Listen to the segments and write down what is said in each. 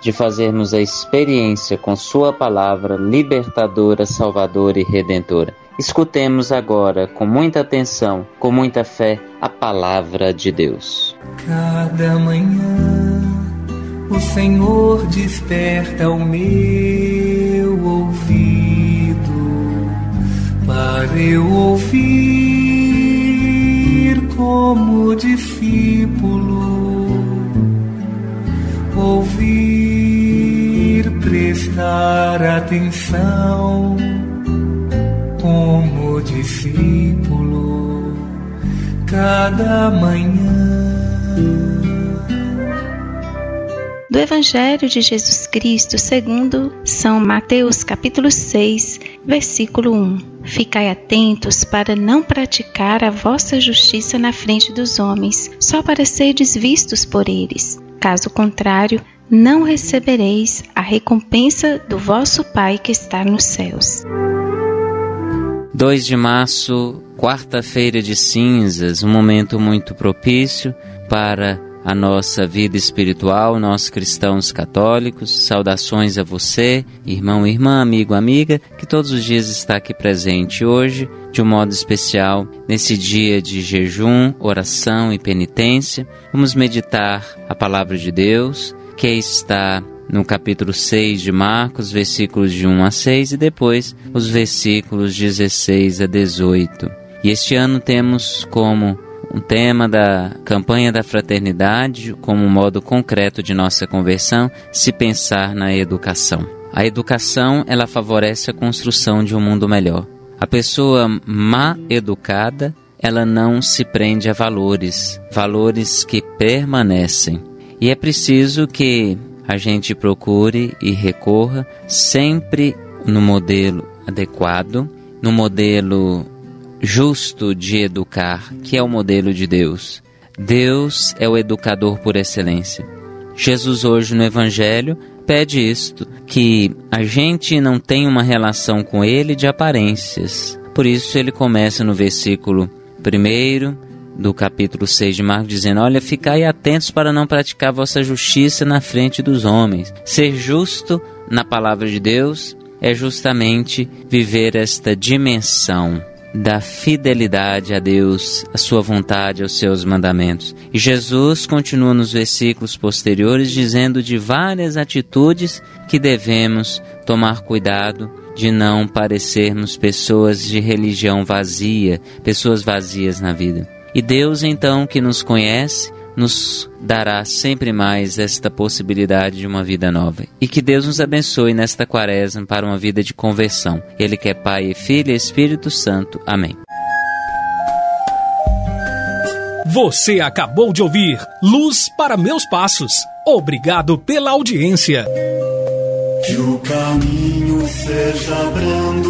de fazermos a experiência com Sua palavra libertadora, salvadora e redentora. Escutemos agora, com muita atenção, com muita fé, a palavra de Deus. Cada manhã o Senhor desperta o meu ouvido para eu ouvir como discípulo. Ouvir, prestar atenção como discípulo cada manhã. do Evangelho de Jesus Cristo segundo São Mateus capítulo 6, versículo 1. Ficai atentos para não praticar a vossa justiça na frente dos homens, só para serdes vistos por eles. Caso contrário, não recebereis a recompensa do vosso Pai que está nos céus. 2 de março, quarta-feira de cinzas, um momento muito propício para a nossa vida espiritual, nós cristãos católicos. Saudações a você, irmão, irmã, amigo, amiga, que todos os dias está aqui presente hoje, de um modo especial, nesse dia de jejum, oração e penitência. Vamos meditar a palavra de Deus, que está no capítulo 6 de Marcos, versículos de 1 a 6 e depois os versículos 16 a 18. E este ano temos como um tema da campanha da fraternidade como um modo concreto de nossa conversão, se pensar na educação. A educação, ela favorece a construção de um mundo melhor. A pessoa má educada, ela não se prende a valores, valores que permanecem. E é preciso que a gente procure e recorra sempre no modelo adequado, no modelo justo de educar, que é o modelo de Deus. Deus é o educador por excelência. Jesus, hoje no Evangelho, pede isto: que a gente não tenha uma relação com Ele de aparências. Por isso, ele começa no versículo 1 do capítulo 6 de Marcos, dizendo: Olha, ficai atentos para não praticar vossa justiça na frente dos homens. Ser justo na palavra de Deus é justamente viver esta dimensão da fidelidade a Deus, a sua vontade, aos seus mandamentos. E Jesus continua nos versículos posteriores dizendo de várias atitudes que devemos tomar cuidado de não parecermos pessoas de religião vazia, pessoas vazias na vida. E Deus então que nos conhece, nos dará sempre mais esta possibilidade de uma vida nova. E que Deus nos abençoe nesta quaresma para uma vida de conversão. Ele que é Pai e Filho e Espírito Santo. Amém. Você acabou de ouvir Luz para Meus Passos. Obrigado pela audiência. Que o caminho seja brando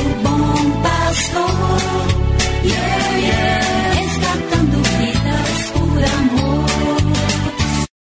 o bom pastor, yeah, yeah.